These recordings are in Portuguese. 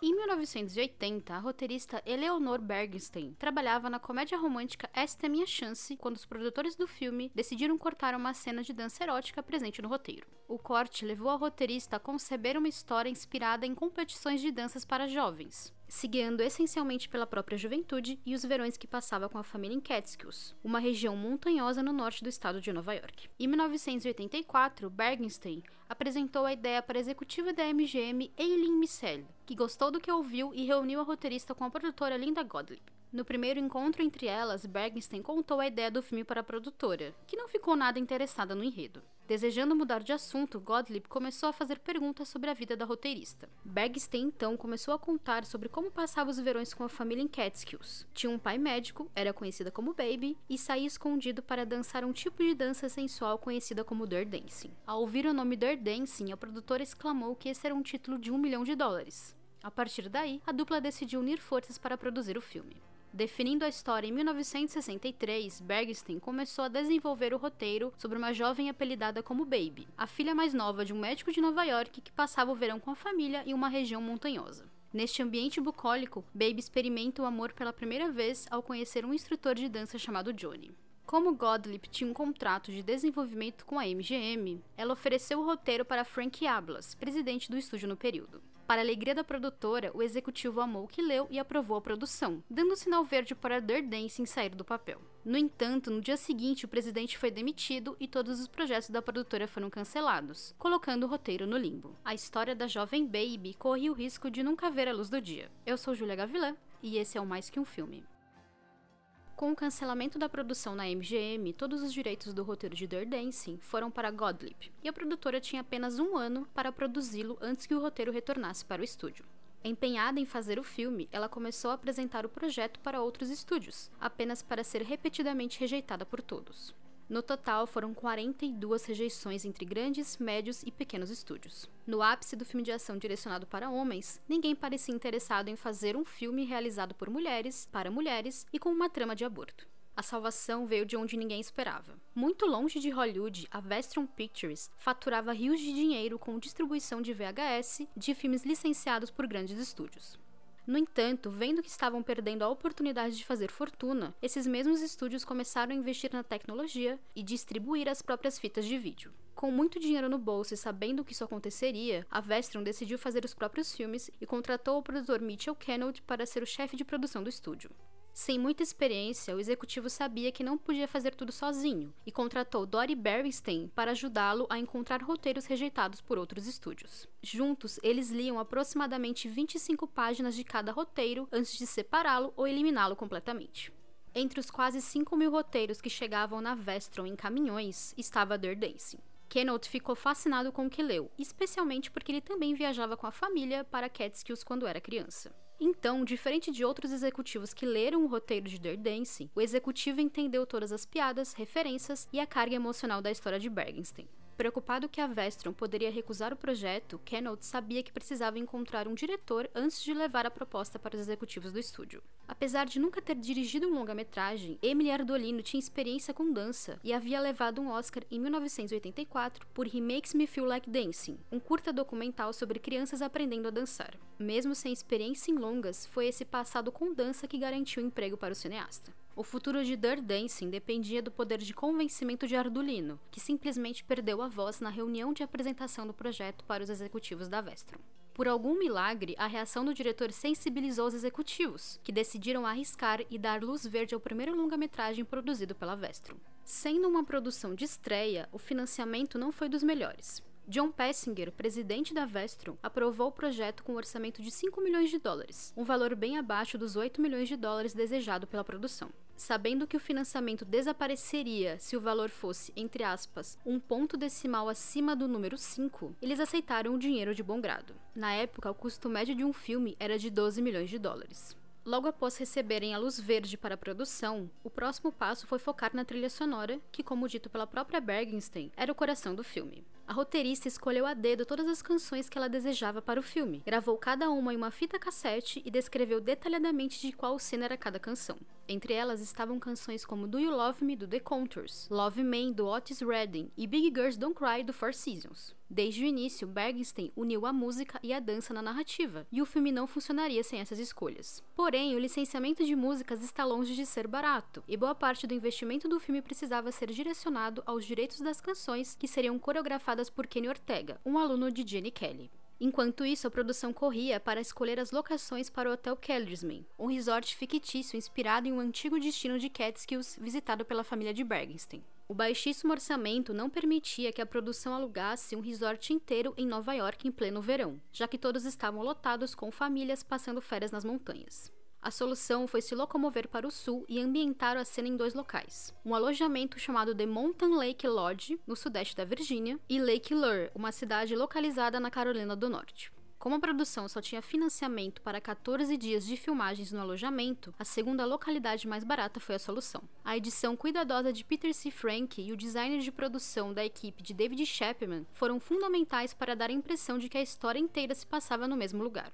Em 1980, a roteirista Eleanor Bergenstein trabalhava na comédia romântica Esta é Minha Chance quando os produtores do filme decidiram cortar uma cena de dança erótica presente no roteiro. O corte levou a roteirista a conceber uma história inspirada em competições de danças para jovens, se guiando essencialmente pela própria juventude e os verões que passava com a família em Catskills, uma região montanhosa no norte do estado de Nova York. Em 1984, Bergenstein apresentou a ideia para a executiva da MGM, Eileen Missel, que gostou do que ouviu e reuniu a roteirista com a produtora Linda Gottlieb. No primeiro encontro entre elas, Bergenstein contou a ideia do filme para a produtora, que não ficou nada interessada no enredo. Desejando mudar de assunto, Gottlieb começou a fazer perguntas sobre a vida da roteirista. Bergstein então começou a contar sobre como passava os verões com a família em Catskills. Tinha um pai médico, era conhecida como Baby, e saía escondido para dançar um tipo de dança sensual conhecida como Dirt Dancing. Ao ouvir o nome Dirt Dancing, a produtora exclamou que esse era um título de um milhão de dólares. A partir daí, a dupla decidiu unir forças para produzir o filme. Definindo a história em 1963, Bergstein começou a desenvolver o roteiro sobre uma jovem apelidada como Baby, a filha mais nova de um médico de Nova York que passava o verão com a família em uma região montanhosa. Neste ambiente bucólico, Baby experimenta o amor pela primeira vez ao conhecer um instrutor de dança chamado Johnny. Como Gottlieb tinha um contrato de desenvolvimento com a MGM, ela ofereceu o roteiro para Frank Ablas, presidente do estúdio no período. Para a alegria da produtora, o executivo amou o que leu e aprovou a produção, dando sinal verde para Dirt Dancing sair do papel. No entanto, no dia seguinte, o presidente foi demitido e todos os projetos da produtora foram cancelados, colocando o roteiro no limbo. A história da jovem Baby corre o risco de nunca ver a luz do dia. Eu sou Julia Gavilã e esse é o Mais Que Um Filme. Com o cancelamento da produção na MGM, todos os direitos do roteiro de Dirt Dancing foram para Gottlieb, e a produtora tinha apenas um ano para produzi-lo antes que o roteiro retornasse para o estúdio. Empenhada em fazer o filme, ela começou a apresentar o projeto para outros estúdios, apenas para ser repetidamente rejeitada por todos. No total, foram 42 rejeições entre grandes, médios e pequenos estúdios. No ápice do filme de ação direcionado para homens, ninguém parecia interessado em fazer um filme realizado por mulheres, para mulheres e com uma trama de aborto. A salvação veio de onde ninguém esperava. Muito longe de Hollywood, a Vestron Pictures faturava rios de dinheiro com distribuição de VHS de filmes licenciados por grandes estúdios. No entanto, vendo que estavam perdendo a oportunidade de fazer fortuna, esses mesmos estúdios começaram a investir na tecnologia e distribuir as próprias fitas de vídeo. Com muito dinheiro no bolso e sabendo que isso aconteceria, a Vestron decidiu fazer os próprios filmes e contratou o produtor Mitchell Kennard para ser o chefe de produção do estúdio. Sem muita experiência, o executivo sabia que não podia fazer tudo sozinho e contratou Dory Berenstein para ajudá-lo a encontrar roteiros rejeitados por outros estúdios. Juntos, eles liam aproximadamente 25 páginas de cada roteiro antes de separá-lo ou eliminá-lo completamente. Entre os quase 5 mil roteiros que chegavam na Vestron em caminhões estava Dirt Dancing. Kenneth ficou fascinado com o que leu, especialmente porque ele também viajava com a família para Catskills quando era criança. Então, diferente de outros executivos que leram o roteiro de Dirt Dancing, o executivo entendeu todas as piadas, referências e a carga emocional da história de Bergenstein. Preocupado que a Vestron poderia recusar o projeto, Kenneth sabia que precisava encontrar um diretor antes de levar a proposta para os executivos do estúdio. Apesar de nunca ter dirigido um longa-metragem, Emily Ardolino tinha experiência com dança e havia levado um Oscar em 1984 por He Makes Me Feel Like Dancing, um curta documental sobre crianças aprendendo a dançar. Mesmo sem experiência em longas, foi esse passado com dança que garantiu emprego para o cineasta. O futuro de Dirt Dancing dependia do poder de convencimento de Ardolino, que simplesmente perdeu a voz na reunião de apresentação do projeto para os executivos da Vestron. Por algum milagre, a reação do diretor sensibilizou os executivos, que decidiram arriscar e dar luz verde ao primeiro longa-metragem produzido pela Vestron. Sendo uma produção de estreia, o financiamento não foi dos melhores. John Pessinger, presidente da Vestron, aprovou o projeto com um orçamento de 5 milhões de dólares, um valor bem abaixo dos 8 milhões de dólares desejado pela produção. Sabendo que o financiamento desapareceria se o valor fosse, entre aspas, um ponto decimal acima do número 5, eles aceitaram o dinheiro de bom grado. Na época, o custo médio de um filme era de 12 milhões de dólares. Logo após receberem a luz verde para a produção, o próximo passo foi focar na trilha sonora, que, como dito pela própria Bergenstein, era o coração do filme. A roteirista escolheu a dedo todas as canções que ela desejava para o filme, gravou cada uma em uma fita cassete e descreveu detalhadamente de qual cena era cada canção. Entre elas estavam canções como Do You Love Me do The Contours, Love Man do Otis Redding e Big Girls Don't Cry do Four Seasons. Desde o início, Bergenstein uniu a música e a dança na narrativa, e o filme não funcionaria sem essas escolhas. Porém, o licenciamento de músicas está longe de ser barato, e boa parte do investimento do filme precisava ser direcionado aos direitos das canções que seriam coreografadas por Kenny Ortega, um aluno de Jenny Kelly. Enquanto isso, a produção corria para escolher as locações para o Hotel Kellersman, um resort fictício inspirado em um antigo destino de Catskills visitado pela família de Bergenstein. O baixíssimo orçamento não permitia que a produção alugasse um resort inteiro em Nova York em pleno verão, já que todos estavam lotados com famílias passando férias nas montanhas. A solução foi se locomover para o sul e ambientar a cena em dois locais: um alojamento chamado The Mountain Lake Lodge, no sudeste da Virgínia, e Lake Lure, uma cidade localizada na Carolina do Norte. Como a produção só tinha financiamento para 14 dias de filmagens no alojamento, a segunda localidade mais barata foi a solução. A edição cuidadosa de Peter C. Frank e o designer de produção da equipe de David Chapman foram fundamentais para dar a impressão de que a história inteira se passava no mesmo lugar.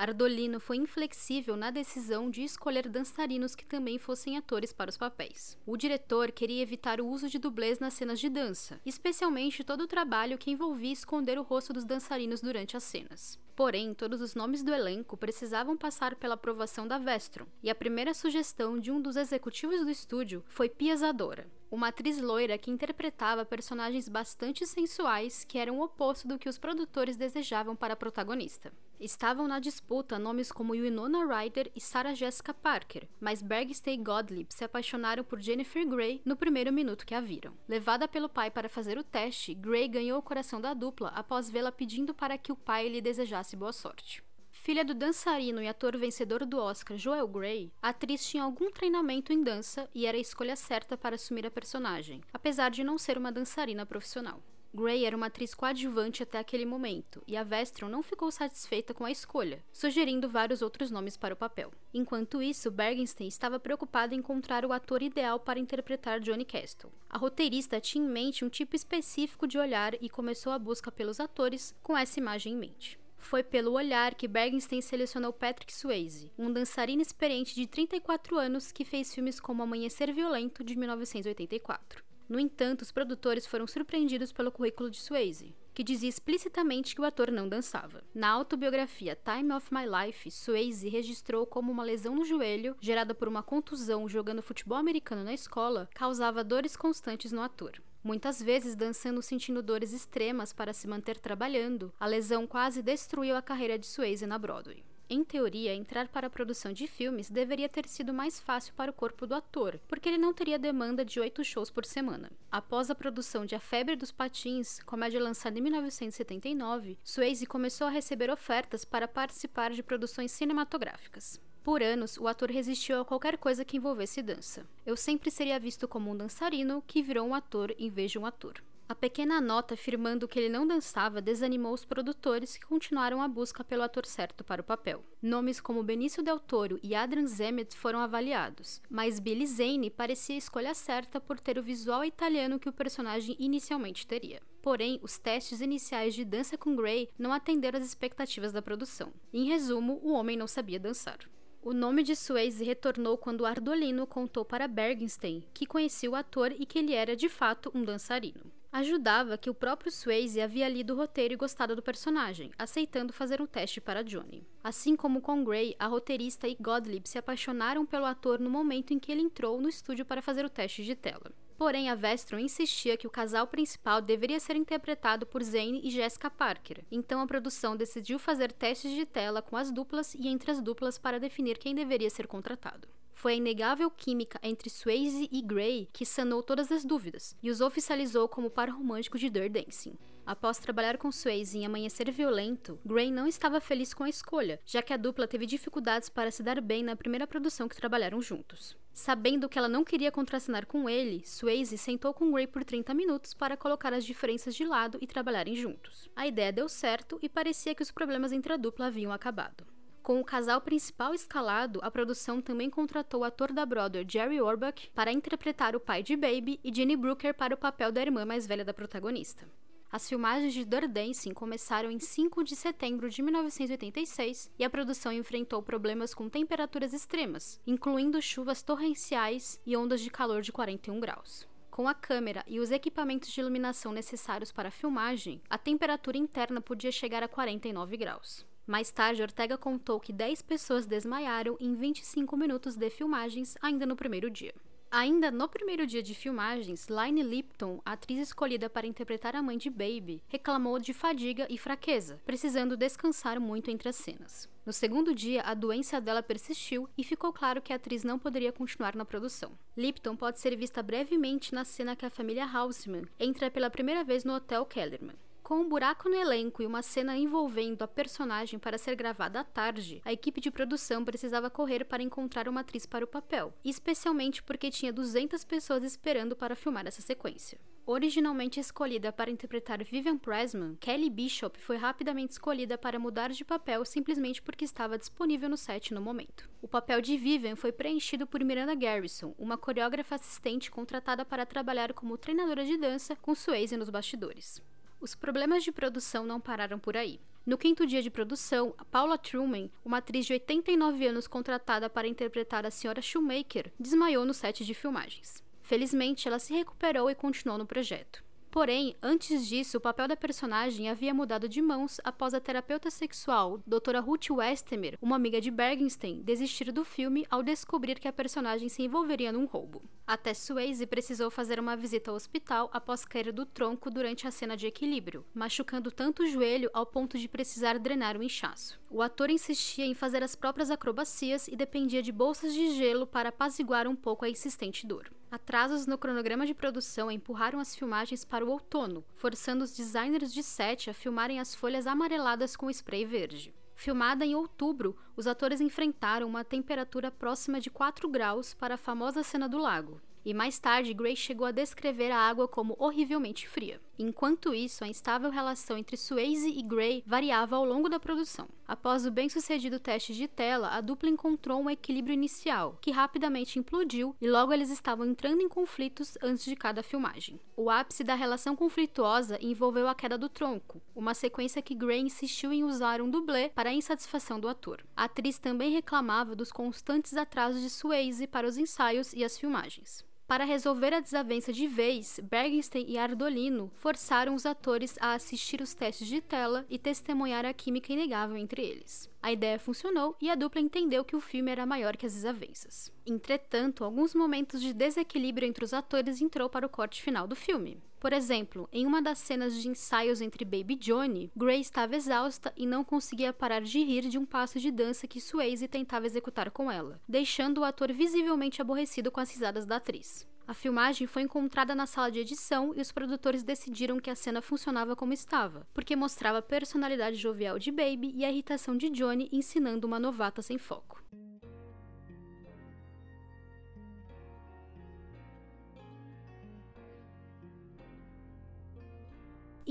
Ardolino foi inflexível na decisão de escolher dançarinos que também fossem atores para os papéis. O diretor queria evitar o uso de dublês nas cenas de dança, especialmente todo o trabalho que envolvia esconder o rosto dos dançarinos durante as cenas. Porém, todos os nomes do elenco precisavam passar pela aprovação da Vestron, e a primeira sugestão de um dos executivos do estúdio foi Pia Zadora, uma atriz loira que interpretava personagens bastante sensuais que eram o oposto do que os produtores desejavam para a protagonista. Estavam na disputa nomes como Winona Ryder e Sarah Jessica Parker, mas Bergstay e Gottlieb se apaixonaram por Jennifer Grey no primeiro minuto que a viram. Levada pelo pai para fazer o teste, Grey ganhou o coração da dupla após vê-la pedindo para que o pai lhe desejasse boa sorte. Filha do dançarino e ator vencedor do Oscar Joel Grey, a atriz tinha algum treinamento em dança e era a escolha certa para assumir a personagem, apesar de não ser uma dançarina profissional. Grey era uma atriz coadjuvante até aquele momento, e a Vestron não ficou satisfeita com a escolha, sugerindo vários outros nomes para o papel. Enquanto isso, Bergenstein estava preocupado em encontrar o ator ideal para interpretar Johnny Castle. A roteirista tinha em mente um tipo específico de olhar e começou a busca pelos atores com essa imagem em mente. Foi pelo olhar que Bergenstein selecionou Patrick Swayze, um dançarino experiente de 34 anos que fez filmes como Amanhecer Violento de 1984. No entanto, os produtores foram surpreendidos pelo currículo de Swayze, que dizia explicitamente que o ator não dançava. Na autobiografia Time of My Life, Swayze registrou como uma lesão no joelho, gerada por uma contusão jogando futebol americano na escola, causava dores constantes no ator. Muitas vezes dançando sentindo dores extremas para se manter trabalhando, a lesão quase destruiu a carreira de Swayze na Broadway. Em teoria, entrar para a produção de filmes deveria ter sido mais fácil para o corpo do ator, porque ele não teria demanda de oito shows por semana. Após a produção de A Febre dos Patins, comédia lançada em 1979, Swayze começou a receber ofertas para participar de produções cinematográficas. Por anos, o ator resistiu a qualquer coisa que envolvesse dança. Eu sempre seria visto como um dançarino que virou um ator em vez de um ator. A pequena nota afirmando que ele não dançava desanimou os produtores que continuaram a busca pelo ator certo para o papel. Nomes como Benício Del Toro e Adrian Zemet foram avaliados, mas Billy Zane parecia a escolha certa por ter o visual italiano que o personagem inicialmente teria. Porém, os testes iniciais de dança com Gray não atenderam às expectativas da produção. Em resumo, o homem não sabia dançar. O nome de Swayze retornou quando Ardolino contou para Bergenstein que conhecia o ator e que ele era de fato um dançarino. Ajudava que o próprio Swayze havia lido o roteiro e gostado do personagem, aceitando fazer um teste para Johnny. Assim como com Gray, a roteirista e Gottlieb se apaixonaram pelo ator no momento em que ele entrou no estúdio para fazer o teste de tela. Porém, a Vestron insistia que o casal principal deveria ser interpretado por Zane e Jessica Parker. Então a produção decidiu fazer testes de tela com as duplas e entre as duplas para definir quem deveria ser contratado. Foi a inegável química entre Swayze e Gray que sanou todas as dúvidas e os oficializou como par romântico de Dirty Dancing. Após trabalhar com Swayze em Amanhecer Violento, Gray não estava feliz com a escolha, já que a dupla teve dificuldades para se dar bem na primeira produção que trabalharam juntos. Sabendo que ela não queria contracenar com ele, Swayze sentou com Gray por 30 minutos para colocar as diferenças de lado e trabalharem juntos. A ideia deu certo e parecia que os problemas entre a dupla haviam acabado. Com o casal principal escalado, a produção também contratou o ator da Brother Jerry Orbach para interpretar o pai de Baby e Jenny Brooker para o papel da irmã mais velha da protagonista. As filmagens de Dirty Dancing começaram em 5 de setembro de 1986 e a produção enfrentou problemas com temperaturas extremas, incluindo chuvas torrenciais e ondas de calor de 41 graus. Com a câmera e os equipamentos de iluminação necessários para a filmagem, a temperatura interna podia chegar a 49 graus. Mais tarde, Ortega contou que 10 pessoas desmaiaram em 25 minutos de filmagens ainda no primeiro dia. Ainda no primeiro dia de filmagens, Laine Lipton, atriz escolhida para interpretar a mãe de Baby, reclamou de fadiga e fraqueza, precisando descansar muito entre as cenas. No segundo dia, a doença dela persistiu e ficou claro que a atriz não poderia continuar na produção. Lipton pode ser vista brevemente na cena que a família Houseman entra pela primeira vez no Hotel Kellerman. Com um buraco no elenco e uma cena envolvendo a personagem para ser gravada à tarde, a equipe de produção precisava correr para encontrar uma atriz para o papel, especialmente porque tinha 200 pessoas esperando para filmar essa sequência. Originalmente escolhida para interpretar Vivian Pressman, Kelly Bishop foi rapidamente escolhida para mudar de papel simplesmente porque estava disponível no set no momento. O papel de Vivian foi preenchido por Miranda Garrison, uma coreógrafa assistente contratada para trabalhar como treinadora de dança com Swayze nos bastidores. Os problemas de produção não pararam por aí. No quinto dia de produção, Paula Truman, uma atriz de 89 anos contratada para interpretar a Sra. Shoemaker, desmaiou no set de filmagens. Felizmente, ela se recuperou e continuou no projeto. Porém, antes disso, o papel da personagem havia mudado de mãos após a terapeuta sexual, Dra. Ruth Westemer, uma amiga de Bergenstein, desistir do filme ao descobrir que a personagem se envolveria num roubo. Até Swayze precisou fazer uma visita ao hospital após cair do tronco durante a cena de equilíbrio, machucando tanto o joelho ao ponto de precisar drenar o inchaço. O ator insistia em fazer as próprias acrobacias e dependia de bolsas de gelo para apaziguar um pouco a insistente dor. Atrasos no cronograma de produção empurraram as filmagens para o outono, forçando os designers de set a filmarem as folhas amareladas com spray verde. Filmada em outubro, os atores enfrentaram uma temperatura próxima de 4 graus para a famosa cena do lago, e mais tarde Gray chegou a descrever a água como horrivelmente fria. Enquanto isso, a instável relação entre Swayze e Gray variava ao longo da produção. Após o bem-sucedido teste de tela, a dupla encontrou um equilíbrio inicial, que rapidamente implodiu e logo eles estavam entrando em conflitos antes de cada filmagem. O ápice da relação conflituosa envolveu a queda do tronco, uma sequência que Gray insistiu em usar um dublê para a insatisfação do ator. A atriz também reclamava dos constantes atrasos de Swayze para os ensaios e as filmagens. Para resolver a desavença de vez, Bergenstein e Ardolino forçaram os atores a assistir os testes de tela e testemunhar a química inegável entre eles. A ideia funcionou e a dupla entendeu que o filme era maior que as desavenças. Entretanto, alguns momentos de desequilíbrio entre os atores entrou para o corte final do filme. Por exemplo, em uma das cenas de ensaios entre Baby Johnny, Gray estava exausta e não conseguia parar de rir de um passo de dança que Swayze tentava executar com ela, deixando o ator visivelmente aborrecido com as risadas da atriz. A filmagem foi encontrada na sala de edição e os produtores decidiram que a cena funcionava como estava, porque mostrava a personalidade jovial de Baby e a irritação de Johnny ensinando uma novata sem foco.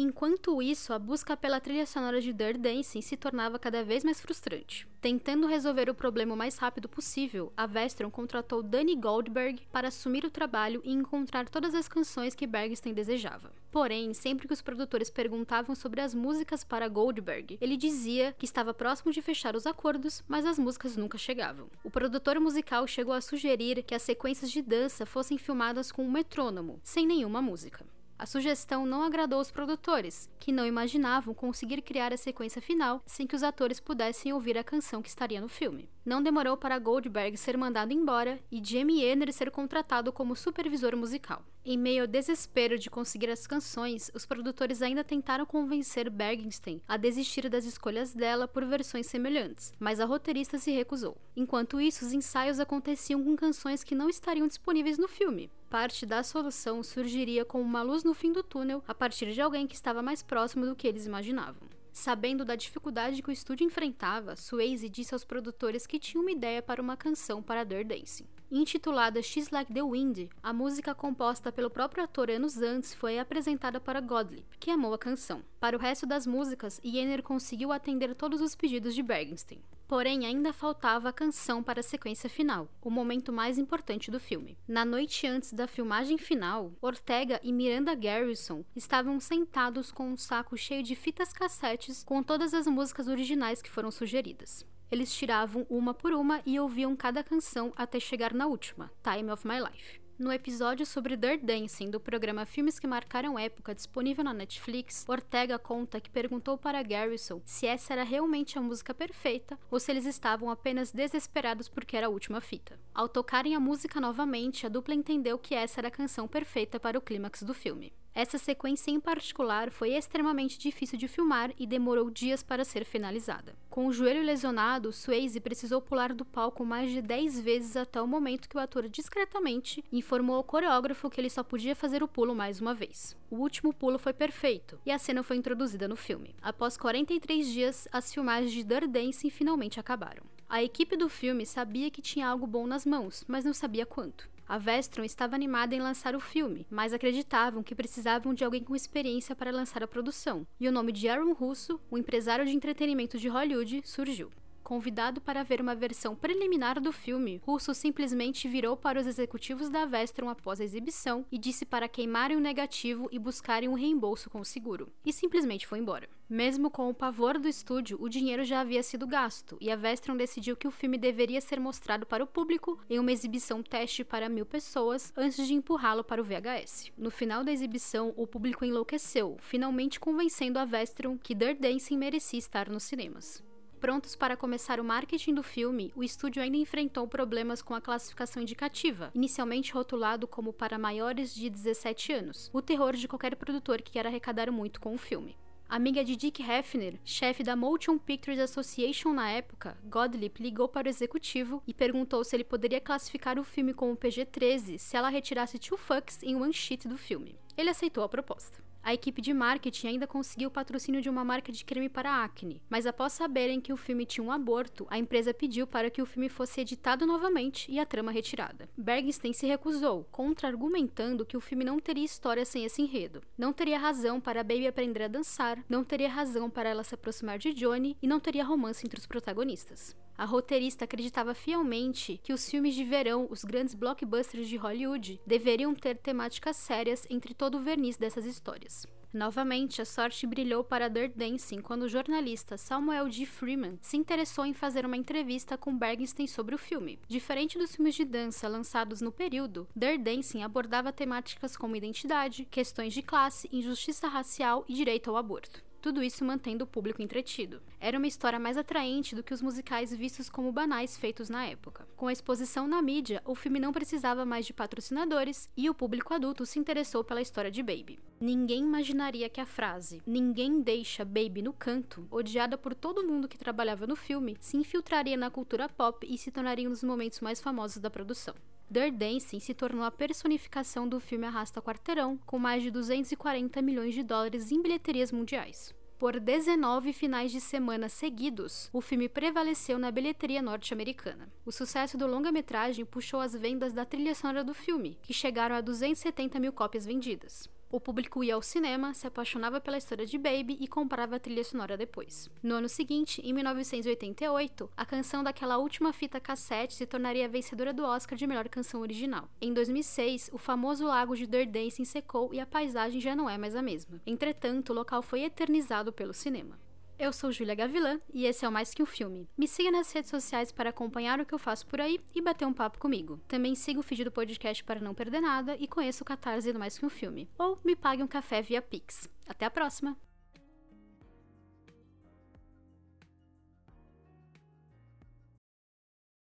Enquanto isso, a busca pela trilha sonora de Dirty Dancing se tornava cada vez mais frustrante. Tentando resolver o problema o mais rápido possível, a Vestron contratou Danny Goldberg para assumir o trabalho e encontrar todas as canções que Bergstein desejava. Porém, sempre que os produtores perguntavam sobre as músicas para Goldberg, ele dizia que estava próximo de fechar os acordos, mas as músicas nunca chegavam. O produtor musical chegou a sugerir que as sequências de dança fossem filmadas com um metrônomo, sem nenhuma música. A sugestão não agradou os produtores, que não imaginavam conseguir criar a sequência final sem que os atores pudessem ouvir a canção que estaria no filme. Não demorou para Goldberg ser mandado embora e Jamie Enner ser contratado como supervisor musical. Em meio ao desespero de conseguir as canções, os produtores ainda tentaram convencer Bergenstein a desistir das escolhas dela por versões semelhantes, mas a roteirista se recusou. Enquanto isso, os ensaios aconteciam com canções que não estariam disponíveis no filme, parte da solução surgiria como uma luz no fim do túnel a partir de alguém que estava mais próximo do que eles imaginavam. Sabendo da dificuldade que o estúdio enfrentava, Swayze disse aos produtores que tinha uma ideia para uma canção para Dirty Dancing. Intitulada She's Like the Wind, a música composta pelo próprio ator anos antes foi apresentada para Godlip, que amou a canção. Para o resto das músicas, Yenner conseguiu atender todos os pedidos de Bergenstein. Porém, ainda faltava a canção para a sequência final, o momento mais importante do filme. Na noite antes da filmagem final, Ortega e Miranda Garrison estavam sentados com um saco cheio de fitas cassetes com todas as músicas originais que foram sugeridas. Eles tiravam uma por uma e ouviam cada canção até chegar na última, Time of My Life. No episódio sobre Dirt Dancing do programa Filmes que Marcaram Época, disponível na Netflix, Ortega conta que perguntou para Garrison se essa era realmente a música perfeita ou se eles estavam apenas desesperados porque era a última fita. Ao tocarem a música novamente, a dupla entendeu que essa era a canção perfeita para o clímax do filme. Essa sequência em particular foi extremamente difícil de filmar e demorou dias para ser finalizada. Com o joelho lesionado, Swayze precisou pular do palco mais de 10 vezes até o momento que o ator discretamente informou ao coreógrafo que ele só podia fazer o pulo mais uma vez. O último pulo foi perfeito e a cena foi introduzida no filme. Após 43 dias, as filmagens de Dirty Dancing finalmente acabaram. A equipe do filme sabia que tinha algo bom nas mãos, mas não sabia quanto. A Vestron estava animada em lançar o filme, mas acreditavam que precisavam de alguém com experiência para lançar a produção, e o nome de Aaron Russo, um empresário de entretenimento de Hollywood, surgiu. Convidado para ver uma versão preliminar do filme, Russo simplesmente virou para os executivos da Vestron após a exibição e disse para queimarem o negativo e buscarem um reembolso com o seguro, e simplesmente foi embora. Mesmo com o pavor do estúdio, o dinheiro já havia sido gasto, e a Vestron decidiu que o filme deveria ser mostrado para o público em uma exibição teste para mil pessoas antes de empurrá-lo para o VHS. No final da exibição, o público enlouqueceu, finalmente convencendo a Vestron que Dirt Dancing merecia estar nos cinemas. Prontos para começar o marketing do filme, o estúdio ainda enfrentou problemas com a classificação indicativa, inicialmente rotulado como para maiores de 17 anos, o terror de qualquer produtor que quer arrecadar muito com o filme. Amiga de Dick Hefner, chefe da Motion Pictures Association na época, Godlip ligou para o executivo e perguntou se ele poderia classificar o filme como PG-13 se ela retirasse two fucks em one sheet do filme. Ele aceitou a proposta. A equipe de marketing ainda conseguiu o patrocínio de uma marca de creme para acne, mas após saberem que o filme tinha um aborto, a empresa pediu para que o filme fosse editado novamente e a trama retirada. Bergstein se recusou, contra-argumentando que o filme não teria história sem esse enredo. Não teria razão para a Baby aprender a dançar, não teria razão para ela se aproximar de Johnny e não teria romance entre os protagonistas. A roteirista acreditava fielmente que os filmes de verão, os grandes blockbusters de Hollywood, deveriam ter temáticas sérias entre todo o verniz dessas histórias. Novamente, a sorte brilhou para Dirt Dancing quando o jornalista Samuel G. Freeman se interessou em fazer uma entrevista com Bergenstein sobre o filme. Diferente dos filmes de dança lançados no período, Dirt Dancing abordava temáticas como identidade, questões de classe, injustiça racial e direito ao aborto tudo isso mantendo o público entretido. Era uma história mais atraente do que os musicais vistos como banais feitos na época. Com a exposição na mídia, o filme não precisava mais de patrocinadores e o público adulto se interessou pela história de Baby. Ninguém imaginaria que a frase Ninguém deixa Baby no canto, odiada por todo mundo que trabalhava no filme, se infiltraria na cultura pop e se tornaria um dos momentos mais famosos da produção. Dirt Dancing se tornou a personificação do filme Arrasta Quarteirão, com mais de 240 milhões de dólares em bilheterias mundiais. Por 19 finais de semana seguidos, o filme prevaleceu na bilheteria norte-americana. O sucesso do longa-metragem puxou as vendas da trilha sonora do filme, que chegaram a 270 mil cópias vendidas. O público ia ao cinema, se apaixonava pela história de Baby e comprava a trilha sonora depois. No ano seguinte, em 1988, a canção daquela última fita cassete se tornaria vencedora do Oscar de melhor canção original. Em 2006, o famoso lago de Dirt Dancing secou e a paisagem já não é mais a mesma. Entretanto, o local foi eternizado pelo cinema. Eu sou Júlia Gavilã e esse é o Mais Que Um Filme. Me siga nas redes sociais para acompanhar o que eu faço por aí e bater um papo comigo. Também siga o feed do podcast para não perder nada e conheça o Catarse do Mais Que Um Filme. Ou me pague um café via Pix. Até a próxima!